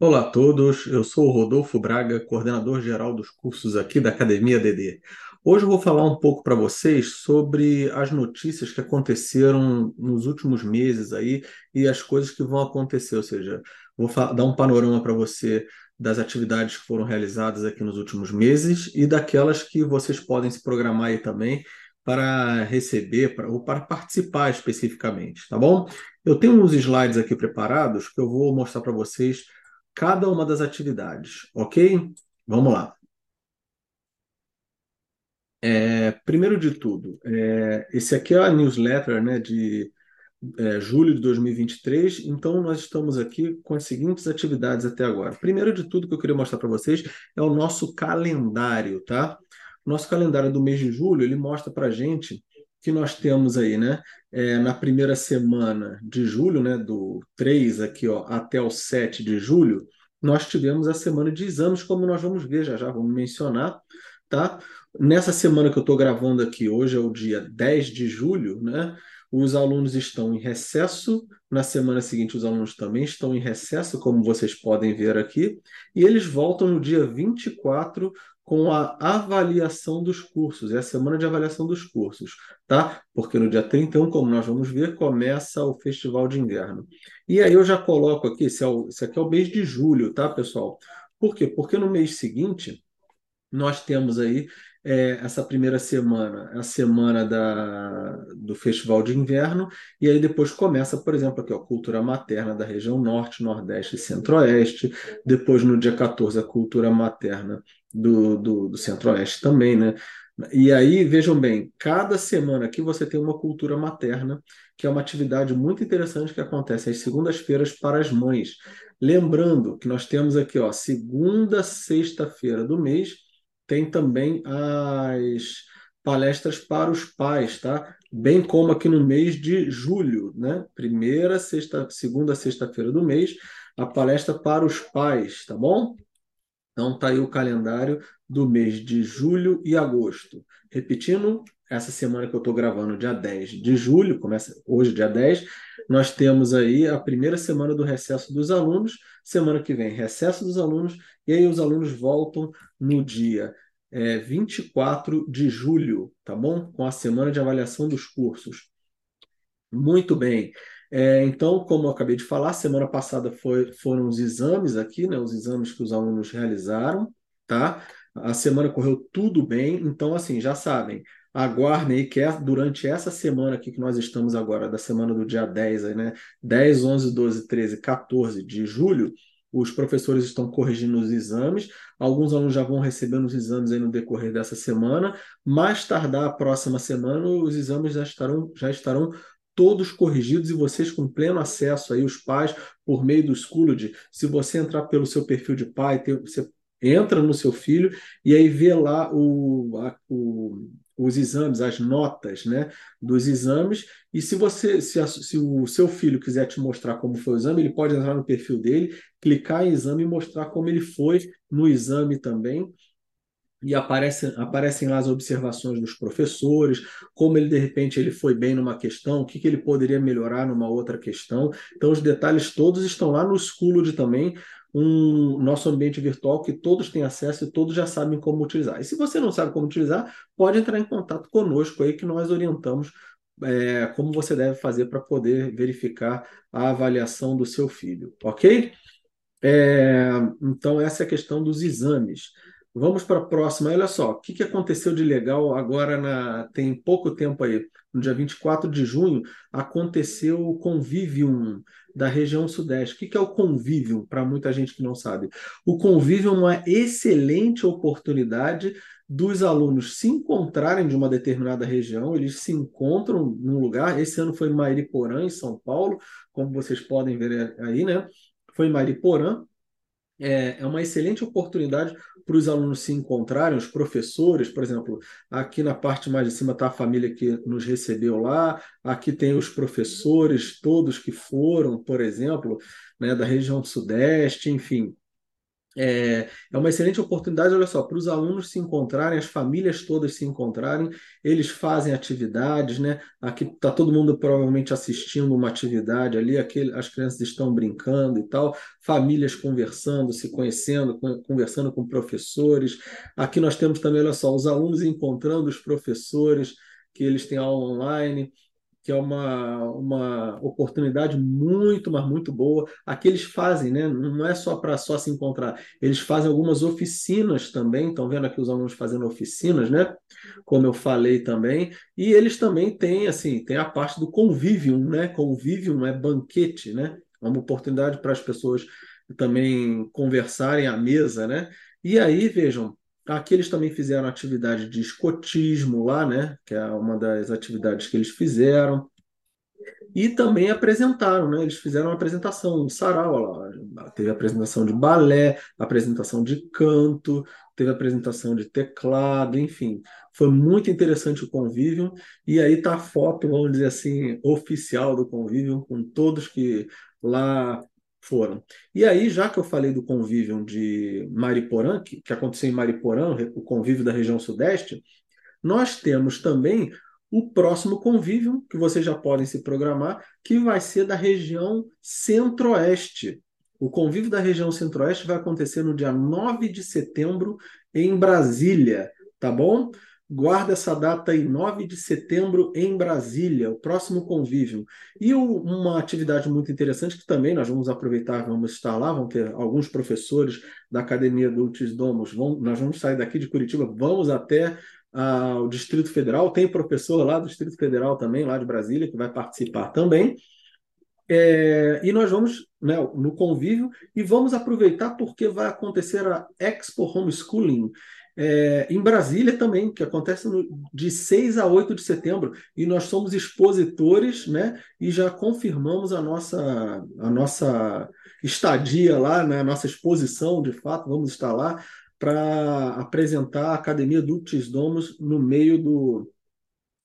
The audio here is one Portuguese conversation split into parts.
Olá a todos, eu sou o Rodolfo Braga, coordenador geral dos cursos aqui da Academia DD. Hoje eu vou falar um pouco para vocês sobre as notícias que aconteceram nos últimos meses aí e as coisas que vão acontecer, ou seja, vou dar um panorama para você das atividades que foram realizadas aqui nos últimos meses e daquelas que vocês podem se programar aí também para receber para, ou para participar especificamente, tá bom? Eu tenho uns slides aqui preparados que eu vou mostrar para vocês cada uma das atividades, ok? Vamos lá. É, primeiro de tudo, é, esse aqui é a newsletter né, de é, julho de 2023, então nós estamos aqui com as seguintes atividades até agora. Primeiro de tudo que eu queria mostrar para vocês é o nosso calendário, tá? Nosso calendário do mês de julho, ele mostra para gente que nós temos aí, né? É, na primeira semana de julho, né? Do 3 aqui, ó, até o 7 de julho, nós tivemos a semana de exames, como nós vamos ver já já, vamos mencionar, tá? Nessa semana que eu estou gravando aqui, hoje é o dia 10 de julho, né? Os alunos estão em recesso, na semana seguinte os alunos também estão em recesso, como vocês podem ver aqui, e eles voltam no dia 24 com a avaliação dos cursos, é a semana de avaliação dos cursos, tá? Porque no dia 31, como nós vamos ver, começa o Festival de Inverno. E aí eu já coloco aqui, esse, é o, esse aqui é o mês de julho, tá, pessoal? Por quê? Porque no mês seguinte, nós temos aí é, essa primeira semana, a semana da, do Festival de Inverno, e aí depois começa, por exemplo, aqui, ó, Cultura Materna da região Norte, Nordeste e Centro-Oeste, depois no dia 14 a Cultura Materna do, do, do Centro-Oeste também, né? E aí, vejam bem, cada semana aqui você tem uma cultura materna, que é uma atividade muito interessante que acontece às segundas-feiras para as mães. Lembrando que nós temos aqui, ó, segunda, sexta-feira do mês, tem também as palestras para os pais, tá? Bem como aqui no mês de julho, né? Primeira, sexta, segunda, sexta-feira do mês, a palestra para os pais, tá bom? Então tá aí o calendário do mês de julho e agosto. Repetindo, essa semana que eu estou gravando, dia 10 de julho, começa hoje, dia 10, nós temos aí a primeira semana do recesso dos alunos, semana que vem, recesso dos alunos, e aí os alunos voltam no dia é, 24 de julho, tá bom? Com a semana de avaliação dos cursos. Muito bem. É, então, como eu acabei de falar, semana passada foi, foram os exames aqui, né? Os exames que os alunos realizaram, tá? A semana correu tudo bem, então, assim, já sabem, aguardem aí que é durante essa semana aqui que nós estamos agora, da semana do dia 10, aí, né? 10, 11, 12, 13, 14 de julho, os professores estão corrigindo os exames, alguns alunos já vão recebendo os exames aí no decorrer dessa semana, mais tardar a próxima semana, os exames já estarão, já estarão todos corrigidos e vocês com pleno acesso aí, os pais, por meio do Schooled, se você entrar pelo seu perfil de pai, você entra no seu filho e aí vê lá o, a, o os exames, as notas né, dos exames, e se você, se, a, se, o seu filho quiser te mostrar como foi o exame, ele pode entrar no perfil dele, clicar em exame e mostrar como ele foi no exame também. E aparece, aparecem lá as observações dos professores, como ele de repente ele foi bem numa questão, o que, que ele poderia melhorar numa outra questão. Então, os detalhes todos estão lá no Schooled também, um nosso ambiente virtual que todos têm acesso e todos já sabem como utilizar. E se você não sabe como utilizar, pode entrar em contato conosco aí que nós orientamos é, como você deve fazer para poder verificar a avaliação do seu filho, ok? É, então, essa é a questão dos exames. Vamos para a próxima. Olha só, o que, que aconteceu de legal agora, na, tem pouco tempo aí, no dia 24 de junho, aconteceu o Convivium da região Sudeste. O que, que é o Convivium, para muita gente que não sabe? O Convivium é uma excelente oportunidade dos alunos se encontrarem de uma determinada região, eles se encontram num lugar. Esse ano foi em Mairiporã, em São Paulo, como vocês podem ver aí, né? Foi em Mairiporã, é, é uma excelente oportunidade para os alunos se encontrarem, os professores, por exemplo, aqui na parte mais de cima está a família que nos recebeu lá, aqui tem os professores, todos que foram, por exemplo, né, da região sudeste, enfim. É, é uma excelente oportunidade, olha só, para os alunos se encontrarem, as famílias todas se encontrarem, eles fazem atividades, né? Aqui está todo mundo provavelmente assistindo uma atividade ali, aquele, as crianças estão brincando e tal, famílias conversando, se conhecendo, conversando com professores. Aqui nós temos também, olha só, os alunos encontrando os professores, que eles têm aula online que é uma, uma oportunidade muito, mas muito boa. Aqui eles fazem, né? Não é só para só se encontrar, eles fazem algumas oficinas também. Estão vendo aqui os alunos fazendo oficinas, né? Como eu falei também. E eles também têm, assim, tem a parte do convivium, né? Convivium é banquete, né? É uma oportunidade para as pessoas também conversarem à mesa, né? E aí, vejam, Aqui eles também fizeram atividade de escotismo lá, né? Que é uma das atividades que eles fizeram. E também apresentaram, né? Eles fizeram uma apresentação, um sarau lá. Teve apresentação de balé, apresentação de canto, teve apresentação de teclado, enfim. Foi muito interessante o convívio. E aí tá a foto, vamos dizer assim, oficial do convívio, com todos que lá foram. E aí, já que eu falei do convívio de Mariporã, que, que aconteceu em Mariporã, o convívio da região sudeste, nós temos também o próximo convívio, que vocês já podem se programar, que vai ser da região centro-oeste. O convívio da região centro-oeste vai acontecer no dia 9 de setembro em Brasília, tá bom? Guarda essa data aí, 9 de setembro, em Brasília, o próximo convívio. E uma atividade muito interessante que também nós vamos aproveitar, vamos estar lá, vão ter alguns professores da Academia Dulcis Domus, vão, nós vamos sair daqui de Curitiba, vamos até ah, o Distrito Federal, tem professor lá do Distrito Federal também, lá de Brasília, que vai participar também. É, e nós vamos né, no convívio e vamos aproveitar porque vai acontecer a Expo Homeschooling é, em Brasília também, que acontece no, de 6 a 8 de setembro, e nós somos expositores, né? E já confirmamos a nossa, a nossa estadia lá, né, a nossa exposição, de fato, vamos estar lá para apresentar a Academia Ductis Domus no meio do,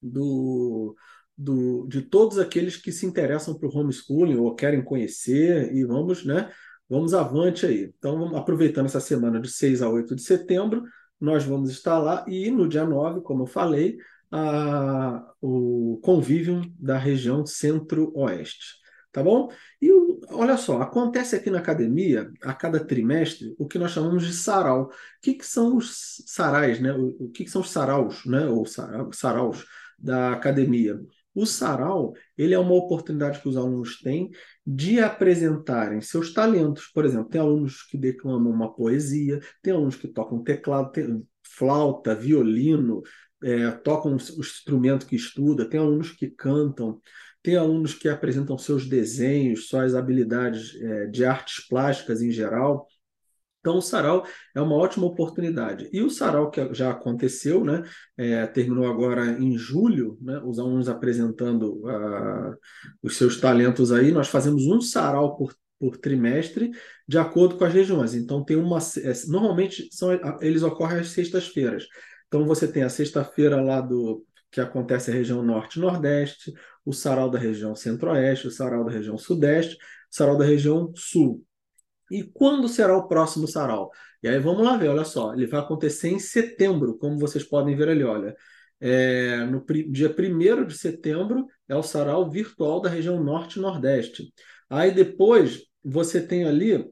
do, do, de todos aqueles que se interessam por homeschooling ou querem conhecer, e vamos, né? Vamos avante aí. Então, aproveitando essa semana de 6 a 8 de setembro, nós vamos estar lá e no dia 9, como eu falei, a, o convívio da região centro-oeste. Tá bom? E olha só, acontece aqui na academia, a cada trimestre, o que nós chamamos de sarau. O que, que são os sarais, né? O, o que, que são os saraus, né? Ou saraus da academia? O sarau ele é uma oportunidade que os alunos têm de apresentarem seus talentos. Por exemplo, tem alunos que declamam uma poesia, tem alunos que tocam teclado, tem flauta, violino, é, tocam o instrumento que estuda, tem alunos que cantam, tem alunos que apresentam seus desenhos, suas habilidades é, de artes plásticas em geral. Então, o sarau é uma ótima oportunidade. E o sarau que já aconteceu, né, é, terminou agora em julho, né, os alunos apresentando uh, os seus talentos aí. Nós fazemos um sarau por, por trimestre, de acordo com as regiões. Então, tem uma. É, normalmente são, eles ocorrem às sextas-feiras. Então, você tem a sexta-feira lá do que acontece na região norte nordeste, o sarau da região centro-oeste, o sarau da região sudeste, o sarau da região sul. E quando será o próximo sarau? E aí vamos lá ver, olha só, ele vai acontecer em setembro, como vocês podem ver ali, olha. É, no dia 1 de setembro é o sarau virtual da região norte e nordeste. Aí depois você tem ali,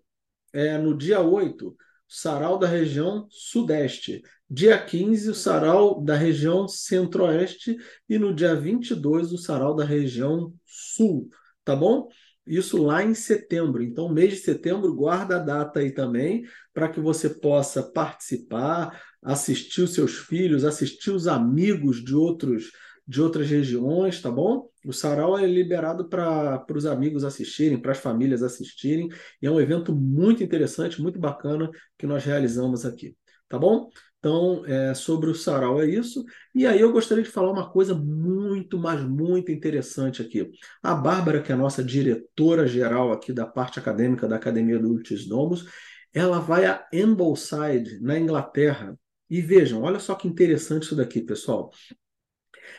é, no dia 8, o sarau da região sudeste. Dia 15, o sarau da região centro-oeste. E no dia 22, o sarau da região sul. Tá bom? Isso lá em setembro. Então, mês de setembro, guarda a data aí também, para que você possa participar, assistir os seus filhos, assistir os amigos de outros de outras regiões, tá bom? O sarau é liberado para os amigos assistirem, para as famílias assistirem, e é um evento muito interessante, muito bacana que nós realizamos aqui, tá bom? Então, é, sobre o sarau é isso. E aí eu gostaria de falar uma coisa muito, mas muito interessante aqui. A Bárbara, que é a nossa diretora-geral aqui da parte acadêmica da Academia do Ultis Domus, ela vai a Ambleside, na Inglaterra. E vejam, olha só que interessante isso daqui, pessoal.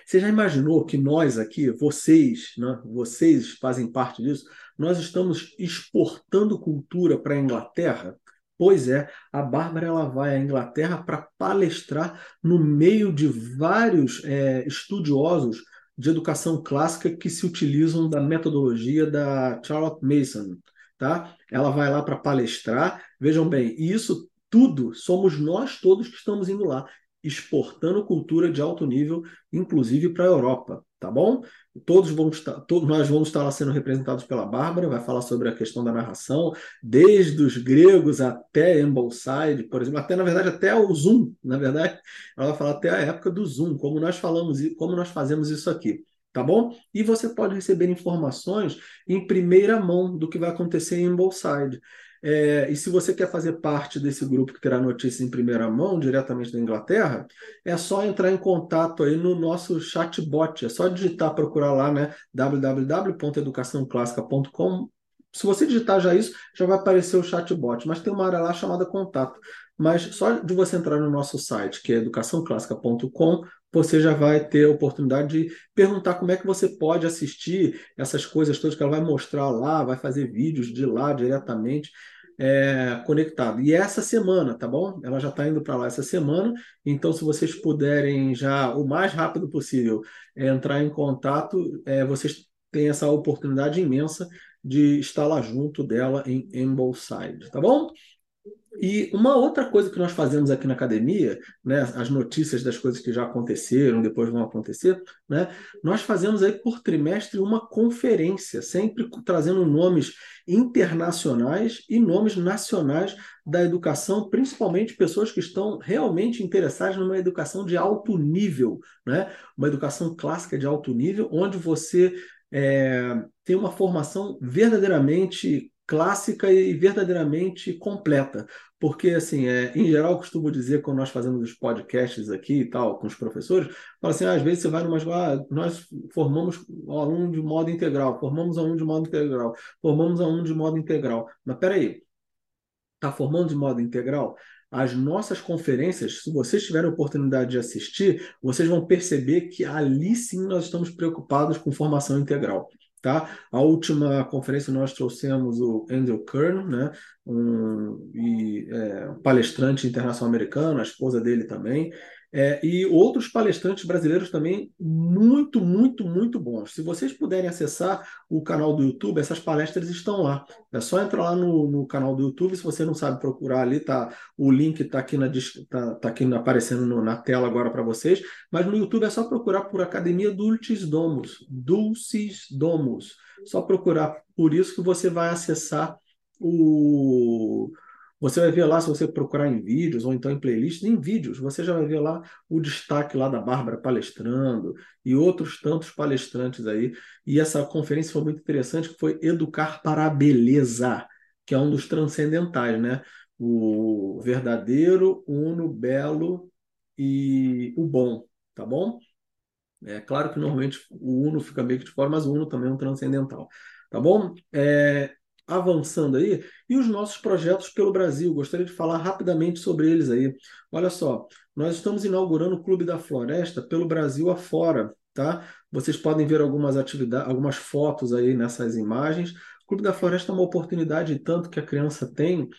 Você já imaginou que nós aqui, vocês, né, vocês fazem parte disso, nós estamos exportando cultura para a Inglaterra? Pois é, a Bárbara ela vai à Inglaterra para palestrar no meio de vários é, estudiosos de educação clássica que se utilizam da metodologia da Charlotte Mason, tá? Ela vai lá para palestrar. Vejam bem, isso tudo somos nós todos que estamos indo lá, exportando cultura de alto nível, inclusive para a Europa, tá bom? Todos vão estar, nós vamos estar lá sendo representados pela Bárbara, vai falar sobre a questão da narração, desde os gregos até Ambleside, por exemplo, até na verdade até o Zoom, na verdade, ela vai falar até a época do Zoom, como nós falamos, como nós fazemos isso aqui tá bom? E você pode receber informações em primeira mão do que vai acontecer em Ambleside. É, e se você quer fazer parte desse grupo que terá notícias em primeira mão, diretamente da Inglaterra, é só entrar em contato aí no nosso chatbot. É só digitar, procurar lá, né? www.educaçãoclássica.com. Se você digitar já isso, já vai aparecer o chatbot, mas tem uma área lá chamada contato. Mas só de você entrar no nosso site, que é educaçãoclássica.com, você já vai ter a oportunidade de perguntar como é que você pode assistir essas coisas todas que ela vai mostrar lá, vai fazer vídeos de lá diretamente é, conectado. E essa semana, tá bom? Ela já está indo para lá essa semana, então se vocês puderem já, o mais rápido possível, é, entrar em contato, é, vocês têm essa oportunidade imensa de estar lá junto dela em Ambleside, tá bom? E uma outra coisa que nós fazemos aqui na academia, né, as notícias das coisas que já aconteceram, depois vão acontecer, né, nós fazemos aí por trimestre uma conferência, sempre trazendo nomes internacionais e nomes nacionais da educação, principalmente pessoas que estão realmente interessadas numa educação de alto nível, né, uma educação clássica de alto nível, onde você é, tem uma formação verdadeiramente clássica e verdadeiramente completa. Porque, assim, é, em geral, eu costumo dizer, quando nós fazemos os podcasts aqui e tal, com os professores, fala assim, ah, às vezes você vai numa escola, ah, nós formamos aluno de modo integral, formamos aluno de modo integral, formamos aluno de modo integral. Mas peraí, está formando de modo integral? As nossas conferências, se vocês tiverem oportunidade de assistir, vocês vão perceber que ali sim nós estamos preocupados com formação integral. Tá? A última conferência nós trouxemos o Andrew Kern, né? um, e, é, um palestrante internacional americano, a esposa dele também, é, e outros palestrantes brasileiros também muito, muito, muito bons. Se vocês puderem acessar o canal do YouTube, essas palestras estão lá. É só entrar lá no, no canal do YouTube. Se você não sabe procurar ali, tá, o link está aqui, na, tá, tá aqui aparecendo no, na tela agora para vocês. Mas no YouTube é só procurar por Academia Dulcis Domus. Dulcis Domus. Só procurar por isso que você vai acessar o você vai ver lá, se você procurar em vídeos ou então em playlists, em vídeos, você já vai ver lá o destaque lá da Bárbara palestrando e outros tantos palestrantes aí. E essa conferência foi muito interessante, que foi Educar para a Beleza, que é um dos transcendentais, né? O verdadeiro, uno, belo e o bom, tá bom? É claro que normalmente o uno fica meio que de fora, mas o uno também é um transcendental, tá bom? É, avançando aí, e os nossos projetos pelo Brasil. Gostaria de falar rapidamente sobre eles aí. Olha só, nós estamos inaugurando o Clube da Floresta pelo Brasil afora, tá? Vocês podem ver algumas atividades, algumas fotos aí nessas imagens. O Clube da Floresta é uma oportunidade tanto que a criança tem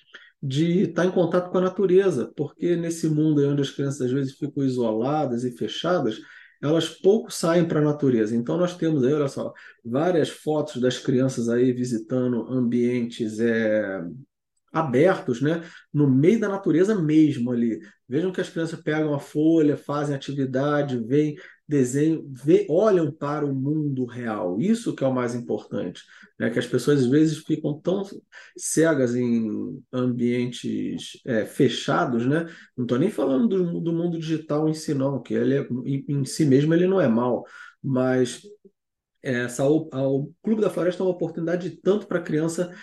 de estar em contato com a natureza, porque nesse mundo onde as crianças às vezes ficam isoladas e fechadas, elas pouco saem para a natureza. Então nós temos aí, olha só, várias fotos das crianças aí visitando ambientes é, abertos, né, no meio da natureza mesmo ali. Vejam que as crianças pegam a folha, fazem atividade, veem desenho, vê, olham para o mundo real. Isso que é o mais importante, né? Que as pessoas às vezes ficam tão cegas em ambientes é, fechados, né? Não estou nem falando do, do, mundo digital em si, não, que ele é, em, em si mesmo ele não é mal, mas essa, o Clube da Floresta é uma oportunidade tanto para a criança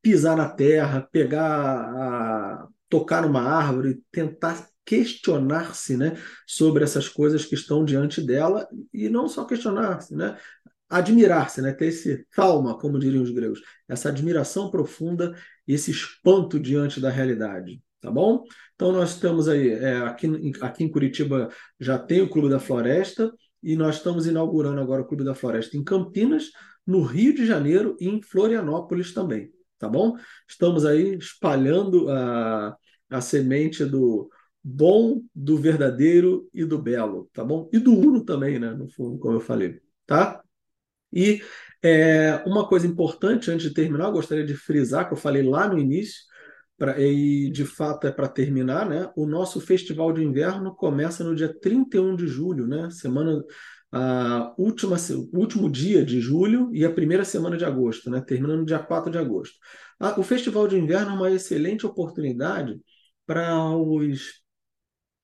pisar na terra, pegar, a, tocar numa árvore, tentar questionar-se né, sobre essas coisas que estão diante dela e não só questionar-se, né, admirar-se, né, ter esse calma, como diriam os gregos, essa admiração profunda, esse espanto diante da realidade, tá bom? Então nós estamos aí, é, aqui, aqui em Curitiba já tem o Clube da Floresta e nós estamos inaugurando agora o Clube da Floresta em Campinas, no Rio de Janeiro e em Florianópolis também. tá bom? Estamos aí espalhando a, a semente do bom, do verdadeiro e do belo, tá bom? E do uno também, né? No fundo, como eu falei, tá? E é, uma coisa importante antes de terminar, eu gostaria de frisar que eu falei lá no início, pra, e de fato é para terminar, né? O nosso festival de inverno começa no dia 31 de julho, né? Semana a última, último dia de julho e a primeira semana de agosto, né? terminando dia 4 de agosto. o Festival de Inverno é uma excelente oportunidade para os,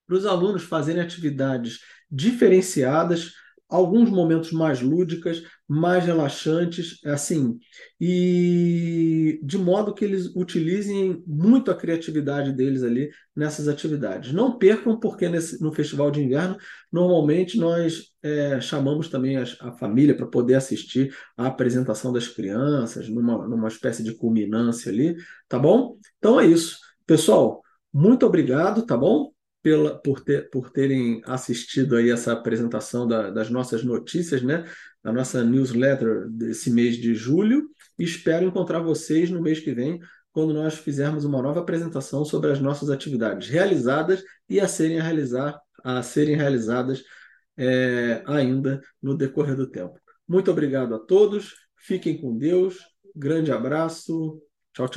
para os alunos fazerem atividades diferenciadas, alguns momentos mais lúdicas, mais relaxantes, assim, e de modo que eles utilizem muito a criatividade deles ali nessas atividades. Não percam, porque nesse, no Festival de Inverno, normalmente nós é, chamamos também a, a família para poder assistir a apresentação das crianças, numa, numa espécie de culminância ali, tá bom? Então é isso. Pessoal, muito obrigado, tá bom? Pela, por, ter, por terem assistido aí essa apresentação da, das nossas notícias, né? Da nossa newsletter desse mês de julho. Espero encontrar vocês no mês que vem, quando nós fizermos uma nova apresentação sobre as nossas atividades realizadas e a serem, realizar, a serem realizadas é, ainda no decorrer do tempo. Muito obrigado a todos, fiquem com Deus, grande abraço